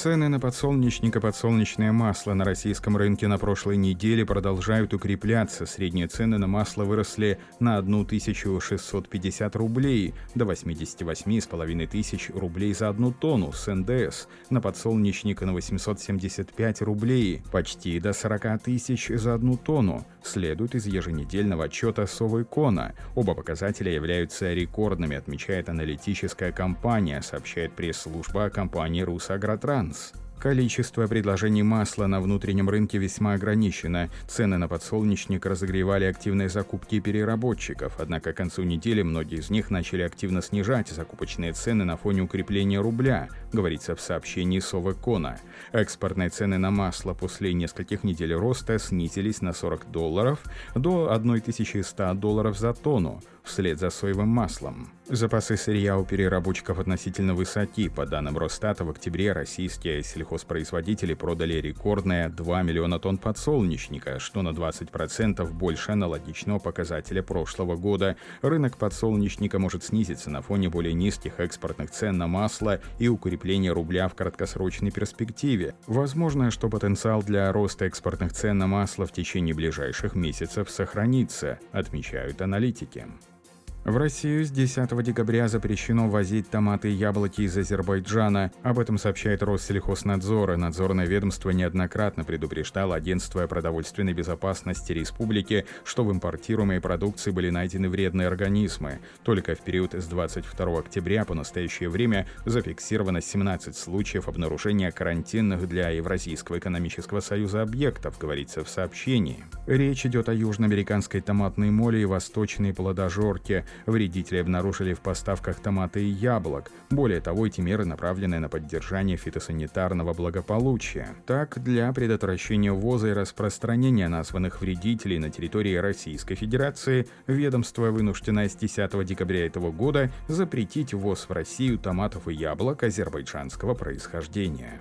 Цены на подсолнечник и подсолнечное масло на российском рынке на прошлой неделе продолжают укрепляться. Средние цены на масло выросли на 1650 рублей до 88,5 тысяч рублей за одну тонну с НДС, на подсолнечник на 875 рублей, почти до 40 тысяч за одну тонну, следует из еженедельного отчета Совы-Кона. Оба показателя являются рекордными, отмечает аналитическая компания, сообщает пресс-служба компании «Русагротранс». Количество предложений масла на внутреннем рынке весьма ограничено. Цены на подсолнечник разогревали активные закупки переработчиков, однако к концу недели многие из них начали активно снижать закупочные цены на фоне укрепления рубля, говорится в сообщении Совекона. Экспортные цены на масло после нескольких недель роста снизились на 40 долларов до 1100 долларов за тонну вслед за соевым маслом. Запасы сырья у переработчиков относительно высоки. По данным Росстата, в октябре российские сельхозпроизводители продали рекордные 2 миллиона тонн подсолнечника, что на 20% больше аналогичного показателя прошлого года. Рынок подсолнечника может снизиться на фоне более низких экспортных цен на масло и укрепления рубля в краткосрочной перспективе. Возможно, что потенциал для роста экспортных цен на масло в течение ближайших месяцев сохранится, отмечают аналитики. В Россию с 10 декабря запрещено возить томаты и яблоки из Азербайджана. Об этом сообщает Россельхознадзор. Надзорное ведомство неоднократно предупреждало Агентство продовольственной безопасности республики, что в импортируемой продукции были найдены вредные организмы. Только в период с 22 октября по настоящее время зафиксировано 17 случаев обнаружения карантинных для Евразийского экономического союза объектов, говорится в сообщении. Речь идет о южноамериканской томатной моли и восточной плодожорке. Вредители обнаружили в поставках томаты и яблок. Более того, эти меры направлены на поддержание фитосанитарного благополучия. Так, для предотвращения ввоза и распространения названных вредителей на территории Российской Федерации ведомство вынуждено с 10 декабря этого года запретить ввоз в Россию томатов и яблок азербайджанского происхождения.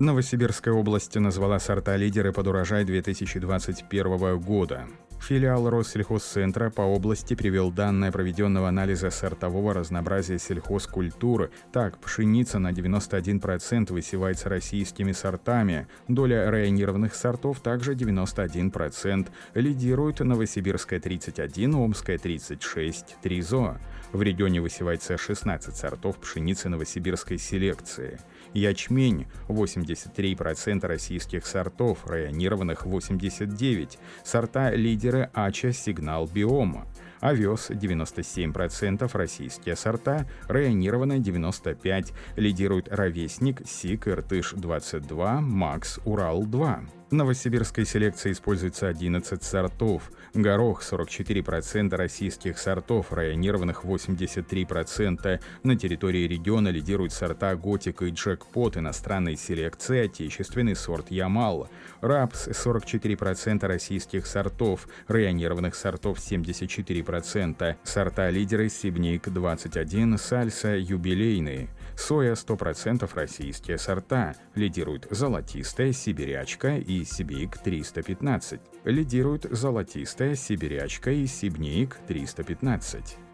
Новосибирская область назвала сорта лидеры под урожай 2021 года. Филиал Россельхозцентра по области привел данные проведенного анализа сортового разнообразия сельхозкультуры. Так, пшеница на 91% высевается российскими сортами. Доля районированных сортов также 91%. Лидирует Новосибирская 31, Омская 36, Тризо. В регионе высевается 16 сортов пшеницы новосибирской селекции. Ячмень – 83% российских сортов, районированных 89%. Сорта лидеры Ача Сигнал Биома овес 97%, российские сорта, районировано 95%, лидирует ровесник, Сик, Иртыш 22, Макс, Урал 2. В новосибирской селекции используется 11 сортов. Горох 44% российских сортов, районированных 83%. На территории региона лидируют сорта Готик и Джекпот иностранной селекции, отечественный сорт Ямал. Рапс 44% российских сортов, районированных сортов 74%. Сорта лидеры Сибник 21, Сальса юбилейные. Соя 100% российские сорта. Лидируют золотистая, сибирячка и сибик 315. Лидируют золотистая, сибирячка и сибник 315.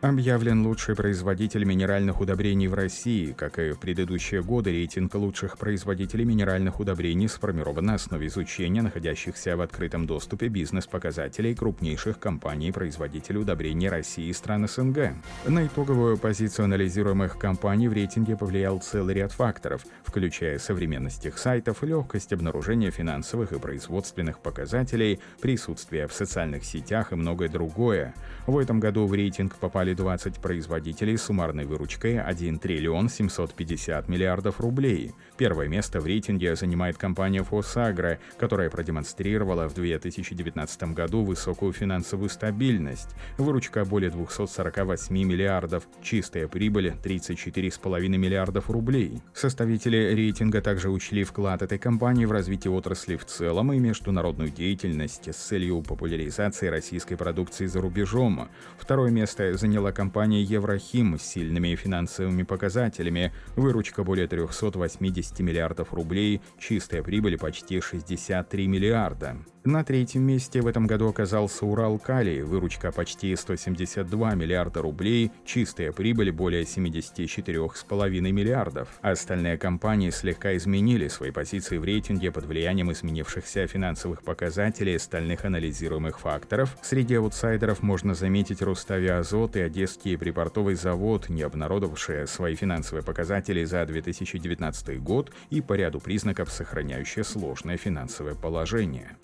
Объявлен лучший производитель минеральных удобрений в России. Как и в предыдущие годы, рейтинг лучших производителей минеральных удобрений сформирован на основе изучения находящихся в открытом доступе бизнес-показателей крупнейших компаний-производителей удобрений России и стран СНГ. На итоговую позицию анализируемых компаний в рейтинге повлиял целый ряд факторов, включая современность их сайтов, легкость обнаружения финансовых и производственных показателей, присутствие в социальных сетях и многое другое. В этом году в рейтинг попали попали 20 производителей с суммарной выручкой 1 триллион 750 миллиардов рублей. Первое место в рейтинге занимает компания «Фосагро», которая продемонстрировала в 2019 году высокую финансовую стабильность. Выручка более 248 миллиардов, чистая прибыль 34,5 миллиардов рублей. Составители рейтинга также учли вклад этой компании в развитие отрасли в целом и международную деятельность с целью популяризации российской продукции за рубежом. Второе место заняла заняла компания Еврохим с сильными финансовыми показателями, выручка более 380 миллиардов рублей, чистая прибыль почти 63 миллиарда. На третьем месте в этом году оказался Урал-Калий, выручка почти 172 миллиарда рублей, чистая прибыль более 74,5 миллиардов. Остальные компании слегка изменили свои позиции в рейтинге под влиянием изменившихся финансовых показателей и остальных анализируемых факторов. Среди аутсайдеров можно заметить Руставиазот и Одесский припортовый завод, не обнародовавшие свои финансовые показатели за 2019 год и по ряду признаков сохраняющие сложное финансовое положение.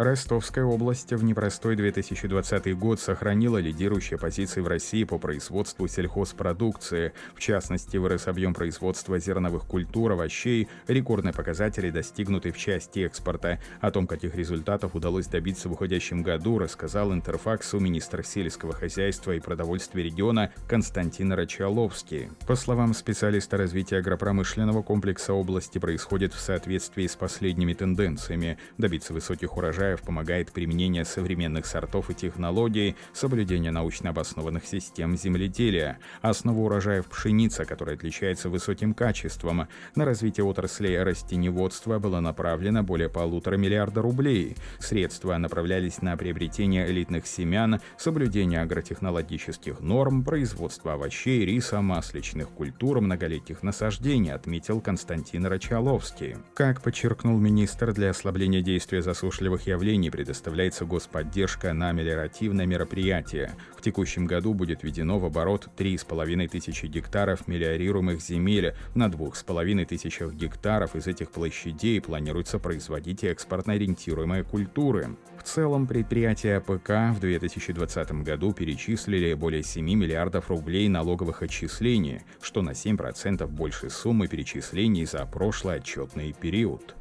Ростовская область в непростой 2020 год сохранила лидирующие позиции в России по производству сельхозпродукции. В частности, вырос объем производства зерновых культур, овощей, рекордные показатели достигнуты в части экспорта. О том, каких результатов удалось добиться в уходящем году, рассказал Интерфаксу министр сельского хозяйства и продовольствия региона Константин Рачаловский. По словам специалиста развития агропромышленного комплекса области происходит в соответствии с последними тенденциями. Добиться высоких урожаев урожаев помогает применение современных сортов и технологий, соблюдение научно обоснованных систем земледелия. Основа урожаев пшеница, которая отличается высоким качеством. На развитие отрасли растениеводства было направлено более полутора миллиарда рублей. Средства направлялись на приобретение элитных семян, соблюдение агротехнологических норм, производство овощей, риса, масличных культур, многолетних насаждений, отметил Константин Рачаловский. Как подчеркнул министр, для ослабления действия засушливых явлений направлений предоставляется господдержка на мелиоративные мероприятия. В текущем году будет введено в оборот 3,5 тысячи гектаров мелиорируемых земель. На 2,5 тысячах гектаров из этих площадей планируется производить экспортно ориентируемые культуры. В целом предприятия АПК в 2020 году перечислили более 7 миллиардов рублей налоговых отчислений, что на 7% больше суммы перечислений за прошлый отчетный период.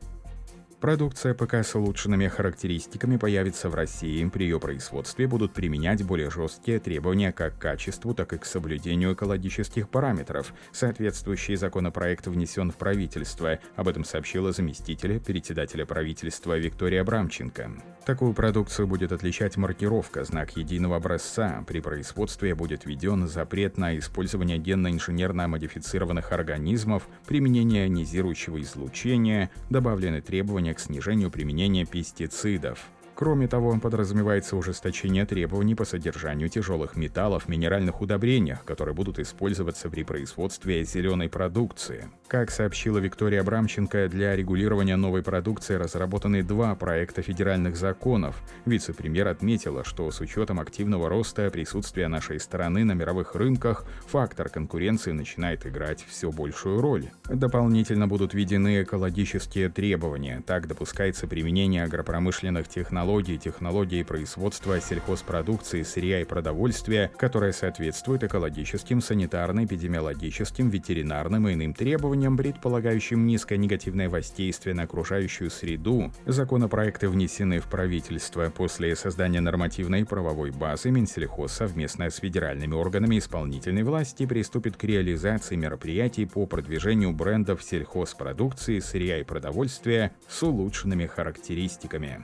Продукция ПК с улучшенными характеристиками появится в России. При ее производстве будут применять более жесткие требования как к качеству, так и к соблюдению экологических параметров. Соответствующий законопроект внесен в правительство. Об этом сообщила заместитель председателя правительства Виктория Брамченко. Такую продукцию будет отличать маркировка «Знак единого образца». При производстве будет введен запрет на использование генно-инженерно модифицированных организмов, применение ионизирующего излучения, добавлены требования к снижению применения пестицидов. Кроме того, подразумевается ужесточение требований по содержанию тяжелых металлов в минеральных удобрениях, которые будут использоваться при производстве зеленой продукции. Как сообщила Виктория Абрамченко, для регулирования новой продукции разработаны два проекта федеральных законов. Вице-премьер отметила, что с учетом активного роста присутствия нашей страны на мировых рынках, фактор конкуренции начинает играть все большую роль. Дополнительно будут введены экологические требования. Так допускается применение агропромышленных технологий технологии, технологии производства сельхозпродукции, сырья и продовольствия, которые соответствуют экологическим, санитарно-эпидемиологическим, ветеринарным и иным требованиям, предполагающим низкое негативное воздействие на окружающую среду. Законопроекты внесены в правительство. После создания нормативной правовой базы Минсельхоз совместно с федеральными органами исполнительной власти приступит к реализации мероприятий по продвижению брендов сельхозпродукции, сырья и продовольствия с улучшенными характеристиками.